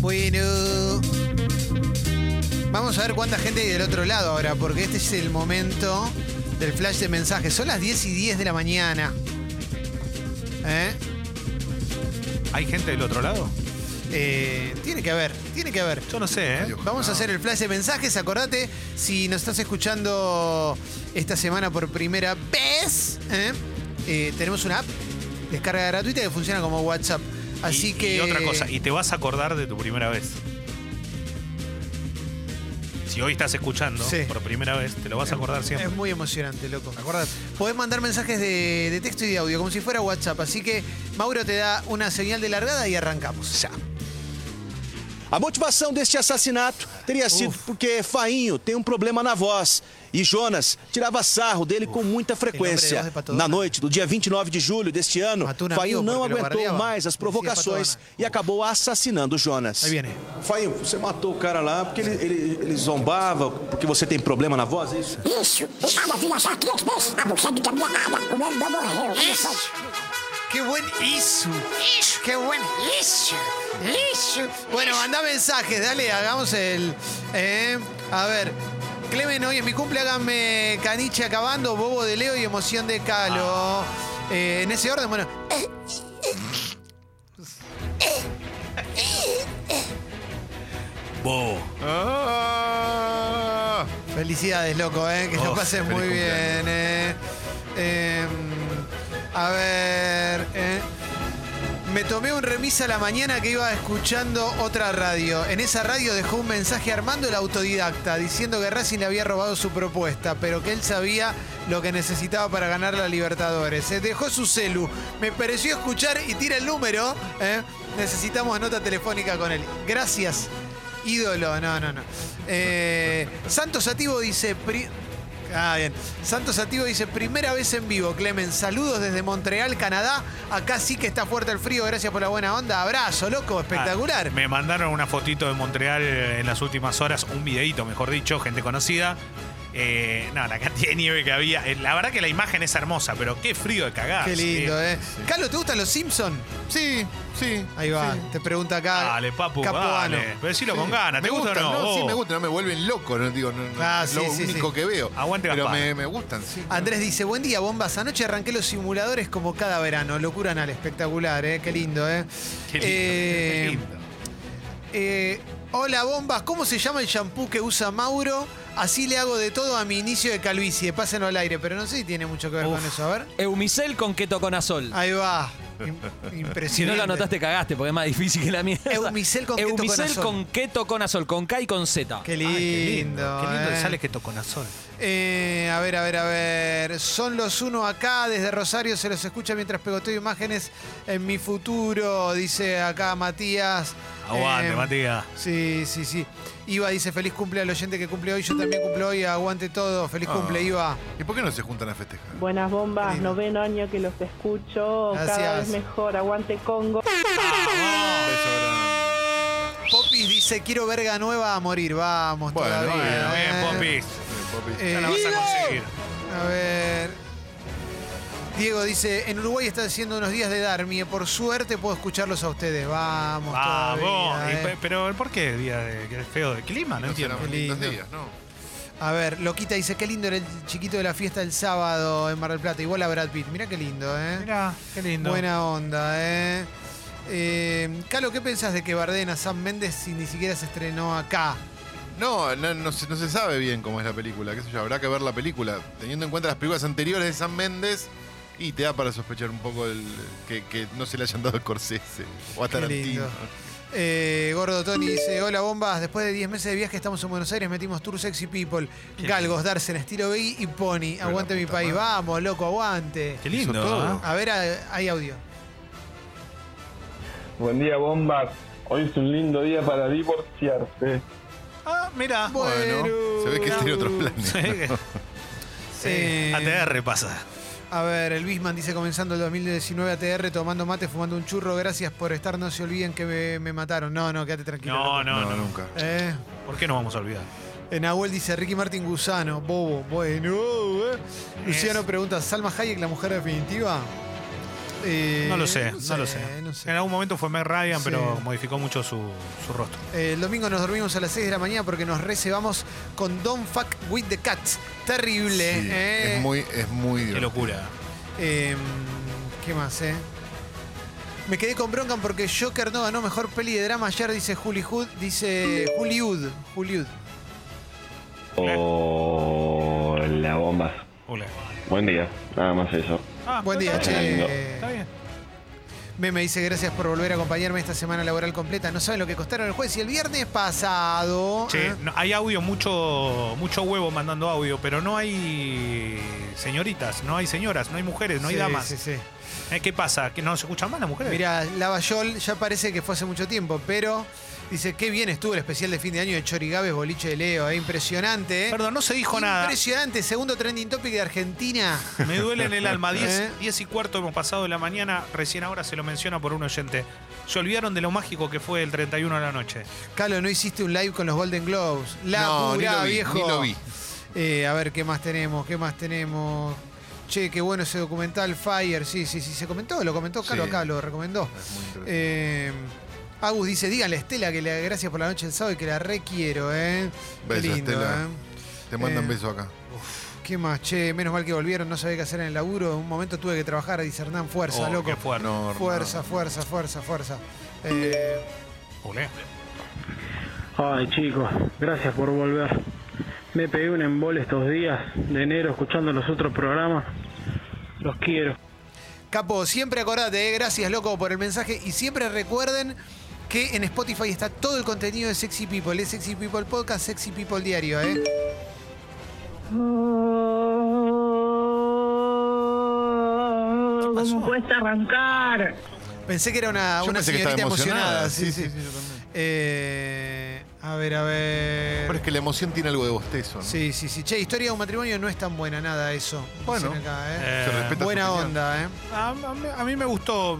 Bueno. Vamos a ver cuánta gente hay del otro lado ahora, porque este es el momento del flash de mensajes. Son las 10 y 10 de la mañana. ¿Eh? ¿Hay gente del otro lado? Eh, tiene que haber, tiene que haber. Yo no sé, ¿eh? Vamos a hacer el flash de mensajes. Acordate, si nos estás escuchando esta semana por primera vez, ¿eh? Eh, tenemos una app, descarga gratuita que funciona como WhatsApp. Así Y- que. Y otra cosa, y te vas a acordar de tu primera vez. Si hoy estás escuchando Sí. por primera vez, te lo vas a acordar siempre. Es muy emocionante, loco. ¿Acordás? Podés mandar mensajes de, de texto y de audio, como si fuera WhatsApp. Así que Mauro te da una señal de largada y arrancamos. Ya. A motivação deste assassinato teria sido porque Fainho tem um problema na voz. E Jonas tirava sarro dele com muita frequência. Na noite do dia 29 de julho deste ano, Fainho não aguentou mais as provocações e acabou assassinando Jonas. Fainho, você matou o cara lá porque ele, ele, ele zombava, porque você tem problema na voz, é isso? Isso, vira já três vezes, a buceta da minha nada, o meu morreu, só. ¡Qué buen isu! ¡Qué buen isu! ¡Isu! Bueno, mandá mensajes, dale, hagamos el. eh, a ver. Clemen, hoy en mi cumple háganme caniche acabando, bobo de Leo y emoción de Calo. Eh, en ese orden, bueno. Bobo. Felicidades, loco, eh, que lo pases feliz muy bien. Eh. Em, a ver. Me tomé un remis a la mañana que iba escuchando otra radio. En esa radio dejó un mensaje Armando el autodidacta diciendo que Racing le había robado su propuesta, pero que él sabía lo que necesitaba para ganar la Libertadores. Se dejó su celu. Me pareció escuchar y tira el número. ¿eh? Necesitamos nota telefónica con él. Gracias, ídolo. No, no, no. Eh, Santos Ativo dice. Ah, bien. Santos Ativo dice, primera vez en vivo, Clemen. Saludos desde Montreal, Canadá. Acá sí que está fuerte el frío, gracias por la buena onda. Abrazo, loco, espectacular. Ah, me mandaron una fotito de Montreal en las últimas horas, un videíto, mejor dicho, gente conocida. Eh, no, la cantidad de nieve que había. Eh, La verdad que la imagen es hermosa, pero qué frío de cagar. Qué lindo, ¿eh? Carlos, ¿te gustan los Simpsons? Sí, sí. Ahí va, sí. te pregunta acá. Dale, papu, Capuano. dale. Pero decilo con ganas, ¿te Me gusta o gustan, no? Sí, Oh. me gusta, no me vuelven loco, no digo, no, Ah, sí, lo sí, único sí. que veo. Aguante Pero me gustan, sí. Andrés dice, buen día, bombas. Anoche arranqué los simuladores como cada verano. Locura anal, espectacular, ¿eh? Qué lindo, ¿eh? Qué lindo, Eh, qué lindo. Eh, hola bombas, ¿cómo se llama el shampoo que usa Mauro? Así le hago de todo a mi inicio de calvicie, pásenlo al aire, pero no sé si tiene mucho que ver con eso. A ver. Eumicel con ketoconazol. Ahí va. Im- impresionante. Si no lo anotaste, cagaste, porque es más difícil que la mierda. Eumicel con Eumicel ketoconazol. con ketoconazol, con K y con Z. Qué Ay, lindo. qué lindo. Qué lindo eh. que sale que toconazol. Eh, a ver, a ver, a ver. Son los uno acá, desde Rosario se los escucha mientras pegoteo imágenes en mi futuro, dice acá Matías. Aguante, Eh, Matías. Sí, sí, sí. Iva dice feliz cumple al oyente que cumple hoy. Yo también cumplo hoy. Aguante todo. Feliz Ah. cumple, Iva. ¿Y por qué no se juntan a festejar? Buenas bombas, Lindo. noveno año que los escucho, Gracias. cada vez mejor, aguante Congo. Grande. Popis dice quiero verga nueva a morir. Vamos Bueno, todavía. bien, Bien, eh. Popis. Popi. Eh, Ya la vas a conseguir. A ver. Diego dice, en Uruguay está haciendo unos días de Darmie. Por suerte puedo escucharlos a ustedes. Vamos. Vamos. todavía, eh. pe- Pero ¿por qué día de, que es feo de clima? No No entiendo. lindos días, ¿no? A ver, Loquita dice, qué lindo era el chiquito de la fiesta del sábado en Mar del Plata. Igual a Brad Pitt. Mirá qué lindo, ¿eh? Mirá, qué lindo. Buena onda, ¿eh? Eh, Calo, ¿qué pensás de que Barden a Sam Méndez si ni siquiera se estrenó acá? No, no, no se, no se sabe bien cómo es la película, qué sé yo, habrá que ver la película. Teniendo en cuenta las películas anteriores de San Méndez, y te da para sospechar un poco el, que, que no se le hayan dado a Scorsese o a Tarantino. Eh, Gordo Tony dice, hola bombas, después de 10 meses de viaje estamos en Buenos Aires, metimos Tour Sexy People, Galgos, Darsen, estilo Biggie y Pony. Pero Aguante mi país, madre. vamos, loco, aguante. Qué lindo. Todo. ¿ah? A ver, hay- audio. Buen día, bombas. Hoy es un lindo día para divorciarse. Ah, mira. Bueno, se ve que tiene otros planes. Sí. Eh, ATR pasa. A ver, el Bisman dice comenzando el 2019 ATR, tomando mate, fumando un churro. Gracias por estar, no se olviden que me, me mataron. No, no, quédate tranquilo. No, no, No, no. nunca. Eh, ¿Por qué no vamos a olvidar? En Nahuel dice Ricky Martin Gusano, bobo, bueno. eh. Luciano pregunta, ¿Salma Hayek la mujer definitiva? Eh, No lo sé, no, lo sé. no sé. En algún momento fue Meg Ryan, Sí. pero modificó mucho su, su rostro. Eh, el domingo nos dormimos a las 6 de la mañana porque nos reservamos con Don't Fuck With The Cats. Terrible. Sí, eh. es muy, es muy Qué divertido. locura. Eh, ¿Qué más, eh? Me quedé con bronca porque Joker no ganó mejor peli de drama ayer, dice Juli Hood, dice Juliud. Juliud. Hola, bombas. Hola. Buen día, nada más eso. Ah, Buen día, Está che. Está bien. Meme dice gracias por volver a acompañarme esta semana laboral completa. No saben lo que costaron el jueves y el viernes pasado. Che, ¿eh? no, hay audio, mucho, mucho huevo mandando audio, pero no hay señoritas, no hay señoras, no hay mujeres, no hay damas. Sí, sí. Eh, ¿Qué pasa? ¿Que no se escuchan más las mujeres? Mira, Lavallol ya parece que fue hace mucho tiempo, pero dice qué bien estuvo el especial de fin de año de Chorigaves Boliche de Leo. ¿eh? Impresionante. ¿eh? Perdón, no se dijo nada. Impresionante. Segundo trending topic de Argentina. Me duele en el alma. 10, ¿Eh? 10 y cuarto hemos pasado de la mañana. Recién ahora se lo menciona por un oyente. Se olvidaron de lo mágico que fue el 31 de la noche. Calo, no hiciste un live con los Golden Globes. La No, ni pura, lo vi, viejo. ni lo vi. Eh, a ver, ¿qué más tenemos? ¿Qué más tenemos? Che, qué bueno ese documental Fire. Sí, sí, sí, se comentó, lo comentó Calo Sí. acá, lo recomendó. Es muy interesante. Agus dice, díganle a Estela que le gracias por la noche del sábado y que la requiero, ¿eh? Qué Beso, lindo, Estela. ¿eh? Te mandan eh, besos acá. ¿Qué más? Che, menos mal que volvieron, no sabía qué hacer en el laburo. En un momento tuve que trabajar, dice Hernán, fuerza, Oh, loco. qué fuerte. No, Fuerza, fuerza, fuerza, fuerza. Eh. Ay chicos, gracias por volver. Me pegué un embole estos días de enero escuchando los otros programas. Los quiero. Capo, siempre acordate, eh, gracias loco por el mensaje y siempre recuerden que en Spotify está todo el contenido de Sexy People, es Sexy People Podcast, Sexy People Diario, ¿eh? ¿Cómo cuesta arrancar? Pensé que era una, Yo una pensé que señorita estaba emocionada. emocionada. Sí, sí. Sí, sí, sí, yo también. Eh, a ver, a ver. Pero es que la emoción tiene algo de bostezo, ¿no? Sí, sí, sí. Che, historia de un matrimonio no es tan buena, nada eso. Bueno, Dicen acá, ¿eh? Eh, Se respeta su Buena opinión. onda, ¿eh? A, a mí, a mí me gustó.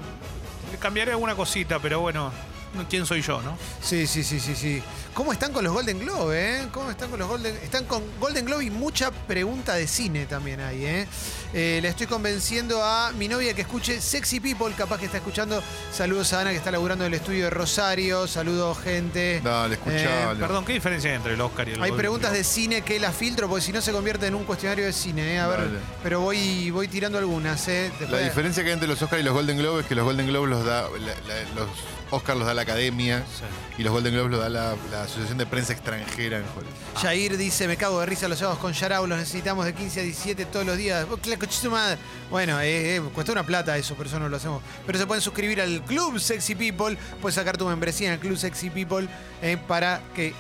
Le cambiaré alguna cosita, pero bueno, no- ¿quién soy yo, no? Sí, sí, sí, sí, sí. ¿Cómo están con los Golden Globe, eh? ¿Cómo están con los Golden Están con Golden Globe y mucha pregunta de cine también hay, eh. Eh, le estoy convenciendo a mi novia que escuche Sexy People, capaz que está escuchando. Saludos a Ana que está laburando en el estudio de Rosario. Saludos, gente. Dale, escuchalo. Eh, Perdón, ¿qué diferencia hay entre el Oscar y el Hay Golden preguntas Globe? de cine que las filtro porque si no se convierte en un cuestionario de cine, eh. A ver, Dale. pero voy, voy tirando algunas, eh. La diferencia que hay entre los Oscars y los Golden Globes es que los Golden Globes los da la- la- los Oscars los da la Academia Sí. y los Golden Globes los da la, la Asociación de Prensa Extranjera en Hollywood. Jair dice, me cago de risa los sábados con Yarao, los necesitamos de 15 a 17 todos los días. Oh, madre. Bueno, eh, eh, cuesta una plata eso, por eso no lo hacemos. Pero se pueden suscribir al Club Sexy People, puedes sacar tu membresía en el Club Sexy People eh, para que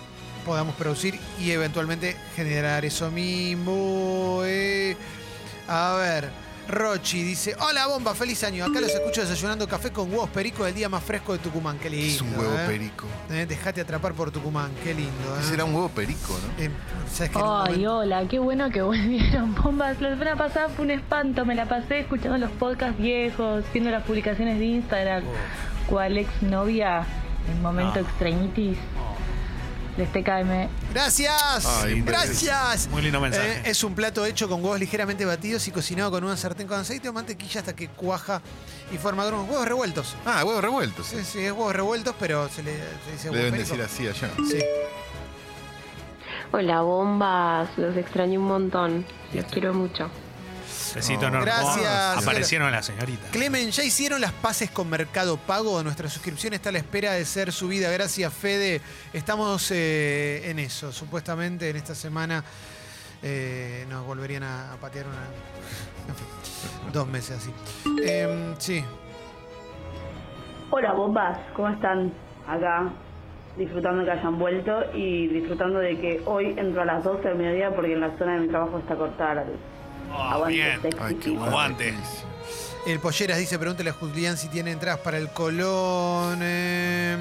podamos producir y eventualmente generar eso mismo. A ver. Rochi dice, hola bomba, feliz año. Acá los escucho desayunando café con huevos perico el día más fresco de Tucumán. Qué lindo. Es un huevo eh. perico. Eh, dejate atrapar por Tucumán, qué lindo. ¿Qué eh. será un huevo perico, no? Eh, ¿sabes Ay, momento- hola, qué bueno que volvieron bombas. La semana pasada fue un espanto, me la pasé escuchando los podcasts viejos, viendo las publicaciones de Instagram. Cual ex novia en momento No. extrañitis. Les TKM. Gracias, Ay, gracias. Muy lindo mensaje. Eh, es un plato hecho con huevos ligeramente batidos y cocinado con una sartén con aceite o mantequilla hasta que cuaja y forma grumos. Huevos revueltos. Ah, huevos revueltos. Sí, sí, es huevos revueltos, pero se le, se dice Le deben perico. decir así allá. Sí. Hola bombas, los extraño un montón. Los quiero mucho. Besito enorme. Gracias. Aparecieron las señoritas. Clemen, ¿ya hicieron las paces con Mercado Pago? Nuestra suscripción está a la espera de ser subida. Gracias, Fede. Estamos eh, en eso. Supuestamente en esta semana eh, nos volverían a, a patear una. En fin, dos meses así. Em, sí. Hola bombas, ¿cómo están? Acá disfrutando de que hayan vuelto y disfrutando de que hoy entro a las 12 del mediodía porque en la zona de mi trabajo está cortada la luz. Aguante, bien. Ay, qué bueno. Aguante. El Polleras dice, pregúntale a Julián si tiene entradas para el Colón. Eh,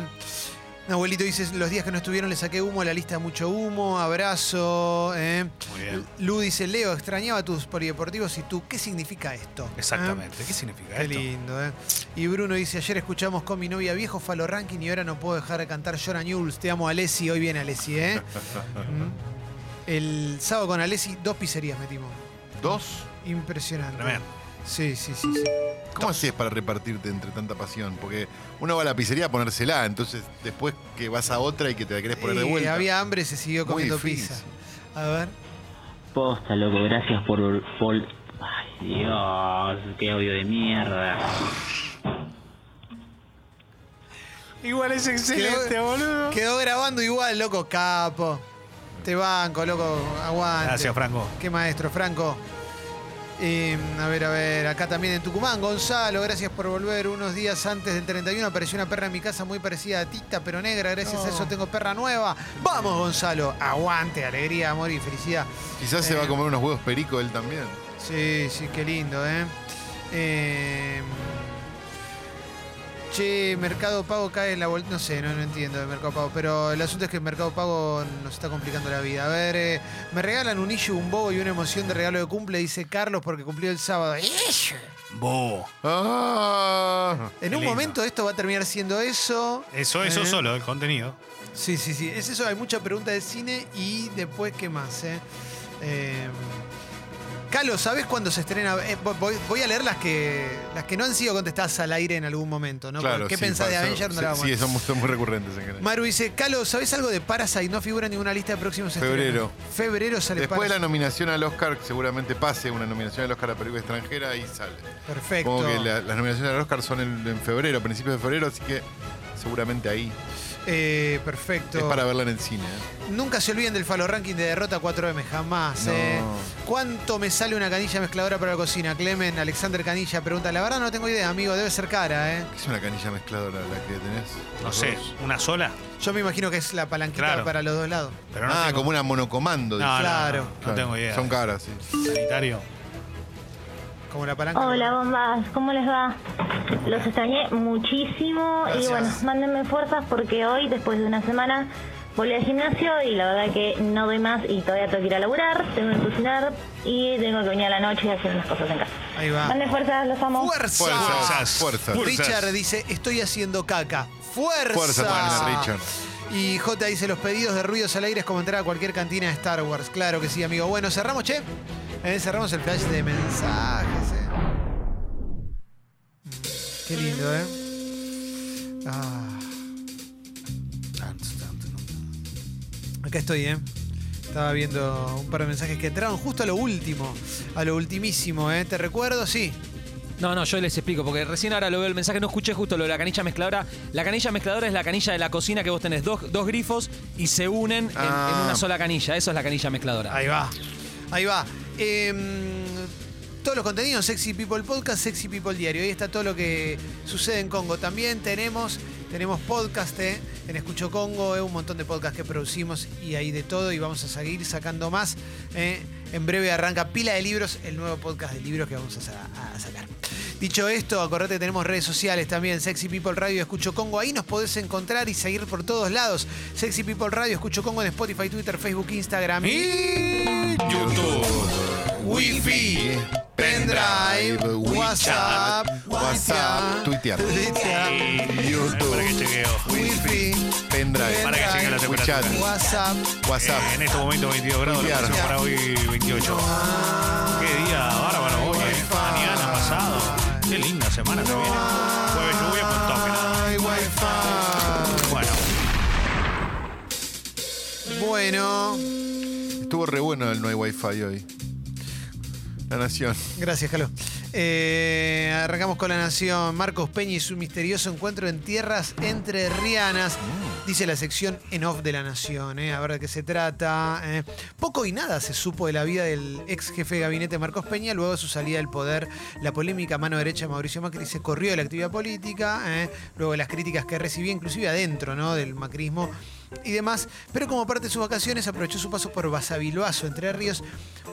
abuelito dice, los días que no estuvieron le saqué humo a la lista, mucho humo, abrazo. eh. Muy bien. Lu dice, Leo, extrañaba tus polideportivos y tú, ¿qué significa esto? Exactamente. ¿Qué significa Qué esto? lindo, ¿eh? Y Bruno dice, ayer escuchamos con mi novia viejo Falo Ranking y ahora no puedo dejar de cantar Jonah Newells. Te amo, Alessi. Hoy viene Alessi, ¿eh? Mm. El sábado con Alessi, dos pizzerías metimos. ¿Dos? Impresionante. Tremendo. Sí, sí, sí, sí. ¿Cómo haces para repartirte entre tanta pasión? Porque uno va a la pizzería a ponérsela, entonces después que vas a otra y que te la querés poner de Y vuelta. había hambre, se siguió Muy comiendo difícil. pizza. A ver. Posta, loco, gracias por, por... Ay, Dios, qué audio de mierda. Igual es excelente, Quedó- boludo. Quedó grabando igual, loco, capo. Te banco, loco, aguante. Gracias, Franco. Qué maestro, Franco. Eh, a ver, a ver, acá también en Tucumán, Gonzalo, gracias por volver. Unos días antes del 31 apareció una perra en mi casa muy parecida a Tita, pero negra. Gracias a eso tengo perra nueva. Vamos, Gonzalo. Aguante, alegría, amor y felicidad. Quizás se Eh, va a comer unos huevos perico él también. Sí, sí, qué lindo, ¿eh? Eh, Che, Mercado Pago cae en la bolsa. No sé, no, no entiendo de Mercado Pago. Pero el asunto es que Mercado Pago nos está complicando la vida. A ver, eh, me regalan un issue, un bobo y una emoción de regalo de cumple, dice Carlos, porque cumplió el sábado. Bo. Ah, En Qué un lindo. momento esto va a terminar siendo eso. Eso, eso Eh, solo, el contenido. Sí, sí, sí. Es eso, hay mucha pregunta de cine y después, ¿qué más? Eh? Eh, Calo, ¿sabes cuándo se estrena? Eh, voy, voy a leer las que las que no han sido contestadas al aire en algún momento, ¿no? claro. ¿Qué sí, pensás de Avenger? No sí, la son, muy- son muy recurrentes en general. Maru dice, Calo, ¿sabes algo de Parasite? No figura en ninguna lista de próximos Febrero. estrenos. Febrero sale Después de la nominación al Oscar, seguramente pase una nominación al Oscar a película extranjera y sale. Perfecto. Como que la- las nominaciones al Oscar son en, en febrero, principios de febrero, así que seguramente ahí. Eh, perfecto. Es para verla en el cine. ¿eh? Nunca se olviden del Falo Ranking de derrota 4M, jamás. No. eh. ¿Cuánto me sale una canilla mezcladora para la cocina? Clemen, Alexander Canilla pregunta. La verdad no tengo idea, amigo, debe ser cara, ¿eh? ¿Qué es una canilla mezcladora la que tenés? No sé, dos. una sola. Yo me imagino que es la palanquita Claro. para los dos lados. Pero no ah, tengo- como una monocomando. No, dice. no, Claro. no, no tengo idea. Son caras, sí. Sanitario. Como la palanca. Hola bombas, ¿cómo les va? Los extrañé muchísimo y bueno, mándenme fuerzas porque hoy, después de una semana, volví al gimnasio y la verdad que no doy más y todavía tengo que ir a laburar, tengo que cocinar y tengo que venir a la noche y hacer unas cosas en casa. Ahí va. Manden fuerzas, los amo. ¡Fuerza! Fuerzas, fuerzas. Richard dice, estoy haciendo caca. ¡Fuerza! Fuerza Richard. Y J dice, los pedidos de ruidos al aire es como entrar a cualquier cantina de Star Wars. Claro que sí, amigo. Bueno, cerramos, che. Eh, cerramos el flash de mensajes, Qué lindo, ¿eh? Ah. Acá estoy, ¿eh? Estaba viendo un par de mensajes que entraron justo a lo último, a lo ultimísimo, ¿eh? ¿Te recuerdo? Sí. No, no, yo les explico, porque recién ahora lo veo el mensaje, no escuché justo lo de la canilla mezcladora. La canilla mezcladora es la canilla de la cocina que vos tenés dos, dos grifos y se unen en, Ah. en una sola canilla. Eso es la canilla mezcladora. Ahí va. Ahí va. Em, todos los contenidos, Sexy People Podcast, Sexy People Diario. Ahí está todo lo que sucede en Congo. También tenemos, tenemos podcast eh, en Escucho Congo, eh, un montón de podcasts que producimos y hay de todo y vamos a seguir sacando más. eh. En breve arranca Pila de Libros, el nuevo podcast de libros que vamos a sacar. Dicho esto, acordate que tenemos redes sociales también, Sexy People Radio, Escucho Congo. Ahí nos podés encontrar y seguir por todos lados. Sexy People Radio, Escucho Congo en Spotify, Twitter, Facebook, Instagram y YouTube. Wi-Fi, pendrive, WhatsApp, WhatsApp, Twitter, YouTube, Para que chequeo. Wi-Fi, pendrive, Para que chequee la temperatura. WeChat, WhatsApp. WhatsApp. Eh, en este momento 22 grados, la para hoy 28. Qué día bárbaro hoy, eh. Mañana, pasado. Qué linda semana se viene. Jueves lluvia con toque. nada. Bueno, Bueno, Estuvo re bueno el no hay wifi hoy. La Nación. gracias, Jalo. Eh, arrancamos con la nación. Marcos Peña y su misterioso encuentro en tierras entre Rianas. Dice la sección en off de la nación. eh, a ver de qué se trata. eh. Poco y nada se supo de la vida del ex jefe de gabinete Marcos Peña luego de su salida del poder. La polémica mano derecha de Mauricio Macri se corrió de la actividad política. eh, luego de las críticas que recibía, inclusive adentro ¿no? del macrismo y demás, pero como parte de sus vacaciones aprovechó su paso por Basavilbaso, Entre Ríos,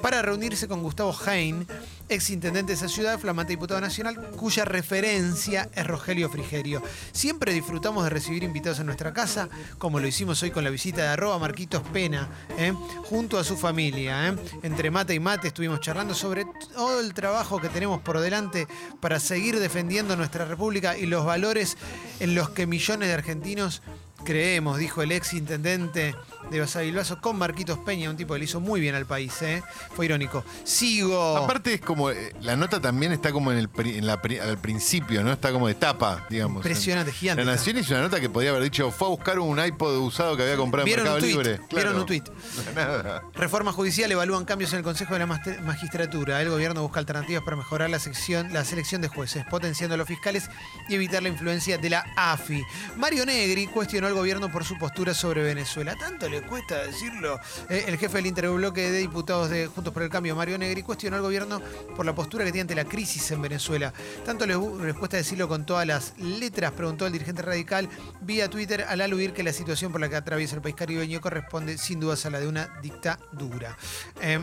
para reunirse con Gustavo Hein, ex intendente de esa ciudad, flamante diputado nacional, cuya referencia es Rogelio Frigerio. Siempre disfrutamos de recibir invitados en nuestra casa, como lo hicimos hoy con la visita de arroba Marquitos Pena, ¿eh? junto a su familia. ¿eh? Entre mate y mate estuvimos charlando sobre todo el trabajo que tenemos por delante para seguir defendiendo nuestra república y los valores en los que millones de argentinos Creemos, dijo el ex intendente de Basavilbaso con Marquitos Peña, un tipo que le hizo muy bien al país, ¿eh? Fue irónico. Sigo. Aparte es como, eh, la nota también está como en el, pri- en la pri- al principio, ¿no? Está como de tapa, digamos. Impresionante, gigante La. Nación hizo una nota que podía haber dicho, fue a buscar un iPod usado que había comprado en ¿Vieron Mercado tuit? Libre. ¿Vieron un tuit? Nada. Reforma judicial evalúan cambios en el Consejo de la Master- Magistratura. El gobierno busca alternativas para mejorar la, sección, la selección de jueces, potenciando a los fiscales y evitar la influencia de la AFI. Mario Negri cuestionó al gobierno por su postura sobre Venezuela. ¿Tanto le cuesta decirlo? Eh, el jefe del interbloque de diputados de Juntos por el Cambio, Mario Negri, cuestionó al gobierno por la postura que tiene ante la crisis en Venezuela. ¿Tanto les, les cuesta decirlo con todas las letras? Preguntó el dirigente radical vía Twitter al aludir que la situación por la que atraviesa el país caribeño corresponde sin dudas a la de una dictadura. Eh,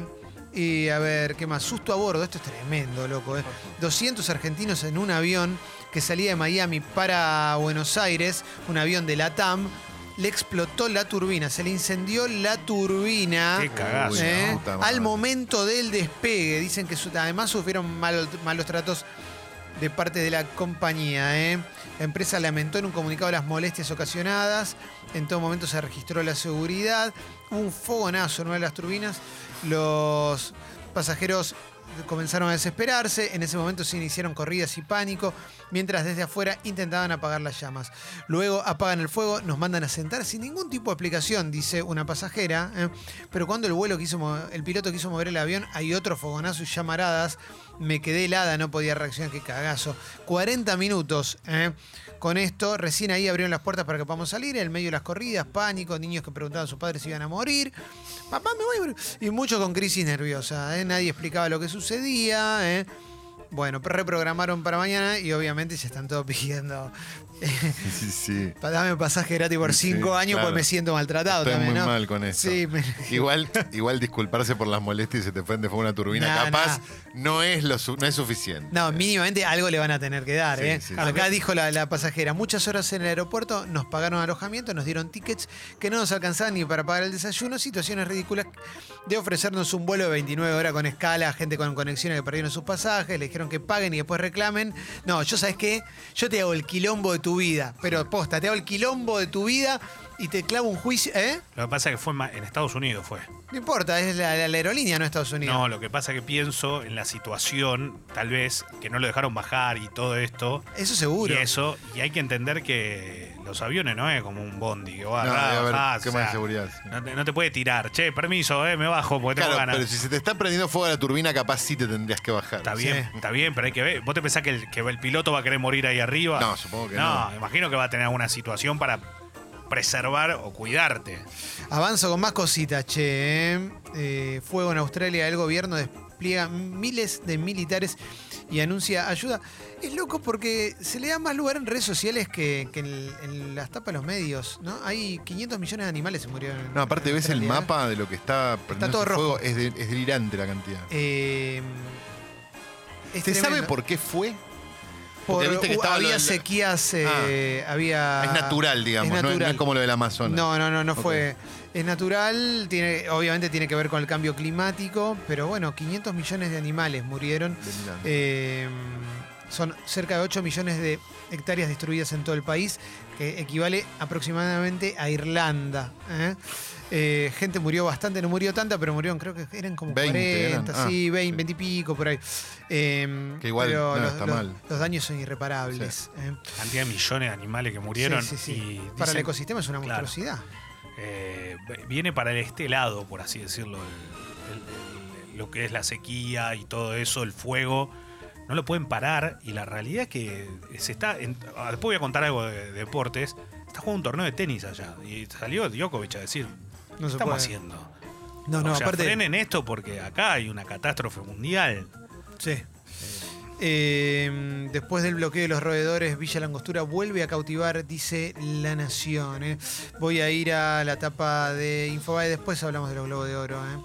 y a ver, ¿qué más? Susto a bordo, esto es tremendo, loco. eh. 200 argentinos en un avión que salía de Miami para Buenos Aires, un avión de la TAM. Le explotó la turbina, se le incendió la turbina. Qué cagazo. ¿eh? Uy, puta madre. Al momento del despegue. Dicen que su- además sufrieron mal- malos tratos de parte de la compañía. ¿eh? La empresa lamentó en un comunicado las molestias ocasionadas. En todo momento se registró la seguridad. Hubo un fogonazo en una de las turbinas. Los pasajeros comenzaron a desesperarse. En ese momento se iniciaron corridas y pánico, mientras desde afuera intentaban apagar las llamas. Luego apagan el fuego, nos mandan a sentar sin ningún tipo de explicación, dice una pasajera. ¿eh? Pero cuando el vuelo quiso el piloto quiso mover el avión, hay otro fogonazo y llamaradas. Me quedé helada, no podía reaccionar, qué cagazo. 40 minutos. ¿eh? Con esto, recién ahí abrieron las puertas para que podamos salir, en medio de las corridas, pánico, niños que preguntaban a sus padres si iban a morir. Papá, me voy. Y muchos con crisis nerviosa. ¿eh? Nadie explicaba lo que sucedía. ¿eh? Bueno, pero reprogramaron para mañana y obviamente ya están todos pidiendo. Sí, sí, Dame pasaje gratis por Sí, cinco años claro. porque me siento maltratado Estoy también, muy ¿no? mal con eso. Sí, me- Igual, igual disculparse por las molestias y se te prende fuego una turbina. Nah, Capaz no, es lo su- no es suficiente. No, mínimamente algo le van a tener que dar. ¿eh? Acá dijo la, la pasajera, muchas horas en el aeropuerto, nos pagaron alojamiento, nos dieron tickets que no nos alcanzaban ni para pagar el desayuno, situaciones ridículas de ofrecernos un vuelo de 29 horas con escala, gente con conexiones que perdieron sus pasajes, le que paguen y después reclamen. No, yo sabes qué, yo te hago el quilombo de tu vida, pero posta, te hago el quilombo de tu vida y te clavo un juicio, ¿eh? Lo que pasa es que fue en Estados Unidos fue. No importa, es la, la- la aerolínea, no Estados Unidos. No, lo que pasa es que pienso en la situación, tal vez, que no lo dejaron bajar y todo esto. Eso seguro. Y eso, y hay que entender que los aviones no es como un bondi. Que vos No, haber bajás, quema o sea, seguridad, sí. No te, no te puede tirar. Che, permiso, eh, me bajo porque tengo ganas. pero si se te está prendiendo fuego la turbina, capaz sí te tendrías que bajar. Está bien, está bien, pero hay que ver. ¿Vos te pensás que el, que el piloto va a querer morir ahí arriba? No, supongo que no. no. imagino que va a tener alguna situación para preservar o cuidarte. Avanzo con más cositas, che. ¿eh? Eh, fuego en Australia, el gobierno despliega miles de militares y anuncia ayuda. Es loco porque se le da más lugar en redes sociales que, que en, en las tapas de los medios, ¿no? Hay 500 millones de animales se murieron. en- No, aparte en ves el mapa de lo que está prendiendo todo ese rojo. fuego, es, de- es delirante la cantidad. Eh, es ¿Se sabe por qué fue? Por- Porque viste que estaba lo había sequías, eh, había... Es natural, digamos, no es- no es natural. como lo del Amazonas. No, no, no, no Ok. fue. Es natural, tiene, obviamente tiene que ver con el cambio climático, pero bueno, 500 millones de animales murieron. Eh, son cerca de 8 millones de hectáreas destruidas en todo el país, que equivale aproximadamente a Irlanda. ¿eh? Eh, gente murió bastante, no murió tanta, pero murieron, creo que eran como 20 40, eran, ah, sí, 20, 20 y pico por ahí. Eh, Que igual, pero no, los, está los- mal. los daños son irreparables. ¿eh? Cantidad de millones de animales que murieron. Sí, sí, sí. y Para el dicen- ecosistema es una Claro. monstruosidad. eh, viene para este lado, por así decirlo, el- el- el- lo que es la sequía y todo eso, el fuego. No lo pueden parar y la realidad es que se está. en- ah, después voy a contar algo de, deportes. Está jugando un torneo de tenis allá y salió Djokovic a decir: No ¿Qué se estamos puede. haciendo? No, no, o sea, aparte. frenen esto porque acá hay una catástrofe mundial. Sí. Eh, después del bloqueo de los roedores, Villa Langostura vuelve a cautivar, dice La Nación. eh. Voy a ir a la etapa de Infobae, después hablamos de los globos de oro. eh.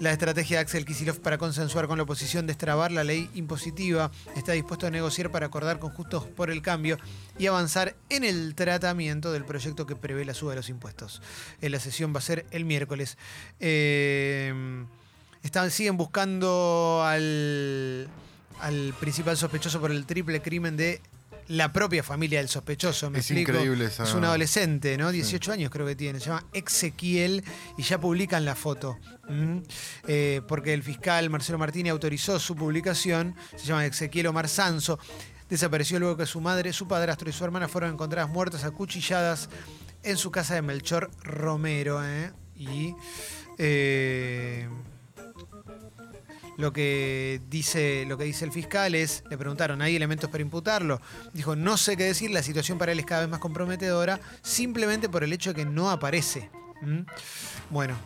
La estrategia de Axel Kisilov para consensuar con la oposición, destrabar la ley impositiva, está dispuesto a negociar para acordar con Justos por el Cambio y avanzar en el tratamiento del proyecto que prevé la suba de los impuestos. Eh, la sesión va a ser el miércoles. Eh, están, siguen buscando al, al principal sospechoso por el triple crimen de la propia familia del sospechoso, me Es explico. increíble esa- Es un adolescente, ¿no? 18 años creo que tiene. Se llama Ezequiel y ya publican la foto. ¿Mm? Eh, porque el fiscal Marcelo Martínez autorizó su publicación. Se llama Ezequiel Omar Sanso. Desapareció luego que su madre, su padrastro y su hermana fueron encontradas muertas a cuchilladas en su casa de Melchor Romero. ¿eh? Y eh, lo que dice lo que dice el fiscal es le preguntaron hay elementos para imputarlo dijo no sé qué decir la situación para él es cada vez más comprometedora simplemente por el hecho de que no aparece. ¿Mm? bueno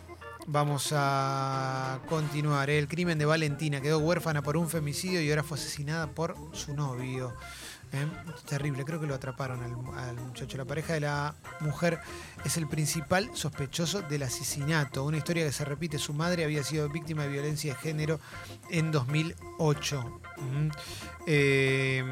vamos a continuar. El crimen de Valentina quedó huérfana por un femicidio y ahora fue asesinada por su novio Terrible, creo que lo atraparon al, muchacho. La pareja de la mujer es el principal sospechoso del asesinato. Una historia que se repite. Su madre había sido víctima de violencia de género en 2008. Mm. Eh,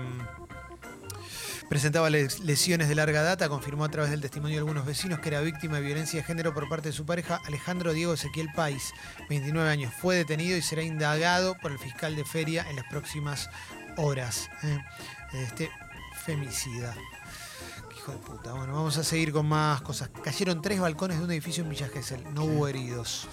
presentaba les- lesiones de larga data, confirmó a través del testimonio de algunos vecinos que era víctima de violencia de género por parte de su pareja, Alejandro Diego Ezequiel Pais, 29 años. Fue detenido y será indagado por el fiscal de feria en las próximas horas. ¿eh? De Este femicida. Hijo de puta. Bueno, vamos a seguir con más cosas. Cayeron tres balcones de un edificio en Villa Gesell. No hubo heridos.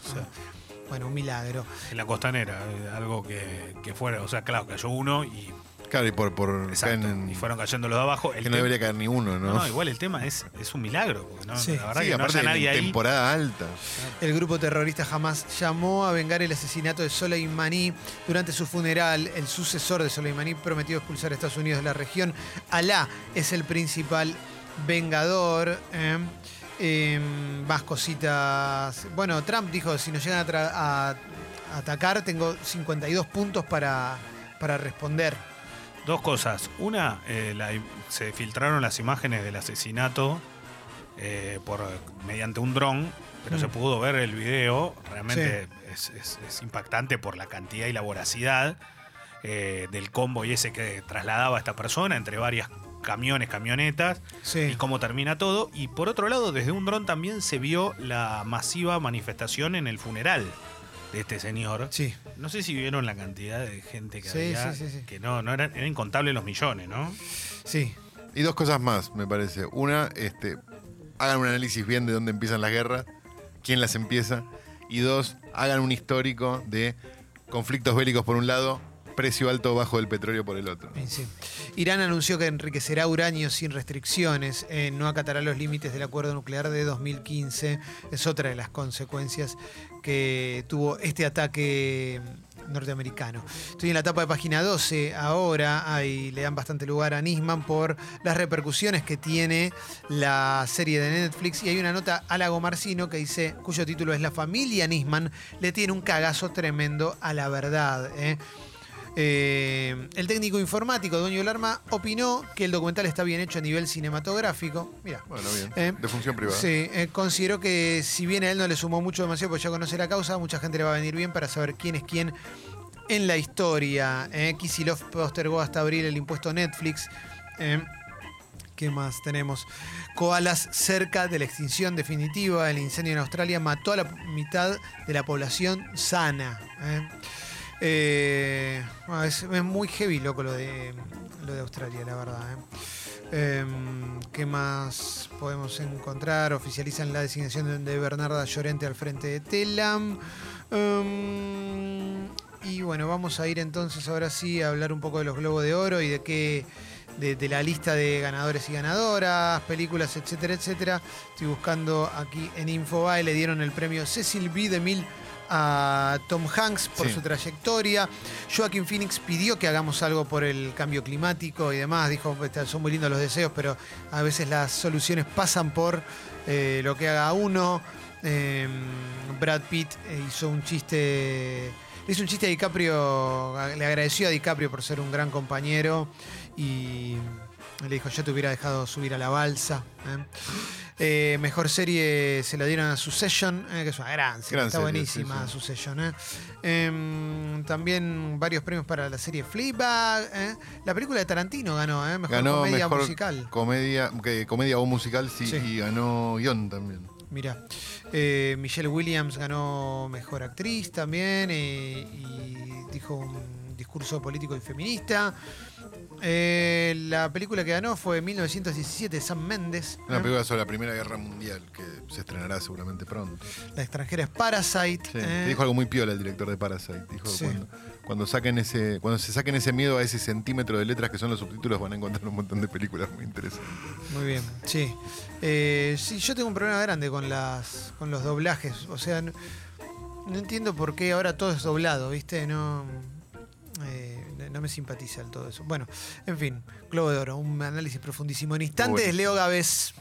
Bueno, un milagro. En la costanera, eh, algo que, que fuera. O sea, claro, cayó uno y. Claro, y por. por Exacto, caen en- y fueron cayendo los de abajo. El que no debería caer ni uno, ¿no? No, igual el tema es, es un milagro. no- Sí. La verdad Sí, que no aparte haya nadie en ahí. temporada alta. El grupo terrorista jamás llamó a vengar el asesinato de Soleimani. Durante su funeral, el sucesor de Soleimani prometió expulsar a Estados Unidos de la región. Alá es el principal vengador. ¿eh? Eh, más cositas. Bueno, Trump dijo, si nos llegan a- a atacar, tengo 52 puntos para, para responder. Dos cosas. Una, eh, la- se filtraron las imágenes del asesinato eh, por mediante un dron, pero Mm. se pudo ver el video. Realmente es, es- es impactante por la cantidad y la voracidad eh, del combo y ese que trasladaba a esta persona entre varias camiones, camionetas, y cómo termina todo. Y por otro lado, desde un dron también se vio la masiva manifestación en el funeral de este señor. Sí. No sé si vieron la cantidad de gente que Sí, había, sí, sí, sí. que no, no eran, eran incontables los millones, ¿no? Sí. Y dos cosas más, me parece. Una, este, hagan un análisis bien de dónde empiezan las guerras, quién las empieza. Y dos, hagan un histórico de conflictos bélicos por un lado, precio alto o bajo del petróleo por el otro. Irán anunció que enriquecerá uranio sin restricciones, eh, no acatará los límites del acuerdo nuclear de 2015. Es otra de las consecuencias que tuvo este ataque norteamericano. Estoy en la etapa de página 12 ahora, ahí le dan bastante lugar a Nisman por las repercusiones que tiene la serie de Netflix y hay una nota a Lago Marcino que dice, cuyo título es La familia Nisman le tiene un cagazo tremendo a la verdad. ¿eh? Eh, el técnico informático, dueño del arma, opinó que el documental está bien hecho a nivel cinematográfico. Mira. Bueno, bien. Eh, de función privada. Sí, eh, consideró que si bien a él no le sumó mucho demasiado, porque ya conoce la causa, mucha gente le va a venir bien para saber quién es quién en la historia. Kisilov postergó hasta abril el impuesto Netflix. ¿Qué más tenemos? Koalas cerca de la extinción definitiva. El incendio en Australia mató a la mitad de la población sana. ¿Eh? Bueno, es, es muy heavy, loco, lo de, lo de Australia, la verdad. ¿eh? Em, ¿Qué más podemos encontrar? Oficializan la designación de Bernarda Llorente al frente de Telam. Em, y bueno, vamos a ir entonces ahora sí a hablar un poco de los Globos de Oro y de qué. De, de la lista de ganadores y ganadoras, películas, etcétera, etcétera. Estoy buscando aquí en Infobae, le dieron el premio Cecil B. DeMille a Tom Hanks por Sí. su trayectoria. Joaquin Phoenix pidió que hagamos algo por el cambio climático y demás. Dijo, "Está- son muy lindos los deseos, pero a veces las soluciones pasan por eh, lo que haga uno. Eh, Brad Pitt eh, hizo un chiste... Le hizo un chiste a DiCaprio, le agradeció a DiCaprio por ser un gran compañero y le dijo, yo te hubiera dejado subir a la balsa. ¿eh? Eh, mejor serie se la dieron a Succession, eh, que es una gran serie, Gran está serie, buenísima sí, sí. Succession. ¿eh? Em, también varios premios para la serie Fleabag. ¿eh? La película de Tarantino ganó, ¿eh? mejor Ganó comedia mejor musical. Comedia, comedia o musical, sí, Sí. y ganó guion también. Mira, eh, Michelle Williams ganó mejor actriz también eh, y dijo un discurso político y feminista. Eh, la película que ganó fue 1917, Sam Mendes. Una ¿eh? película sobre la Primera Guerra Mundial que se estrenará seguramente pronto. La extranjera es Parasite. Sí, ¿eh? dijo algo muy piola el director de Parasite. Dijo Sí. cuando, cuando saquen ese, cuando se saquen ese miedo a ese centímetro de letras que son los subtítulos, van a encontrar un montón de películas muy interesantes. Muy bien, sí. Sí, yo tengo un problema grande con las con los doblajes. O sea, no, no entiendo por qué ahora todo es doblado, ¿viste? No, eh, no me simpatiza el todo eso. Bueno, en fin, Globo de Oro, un análisis profundísimo. En instantes. Leo Gávez.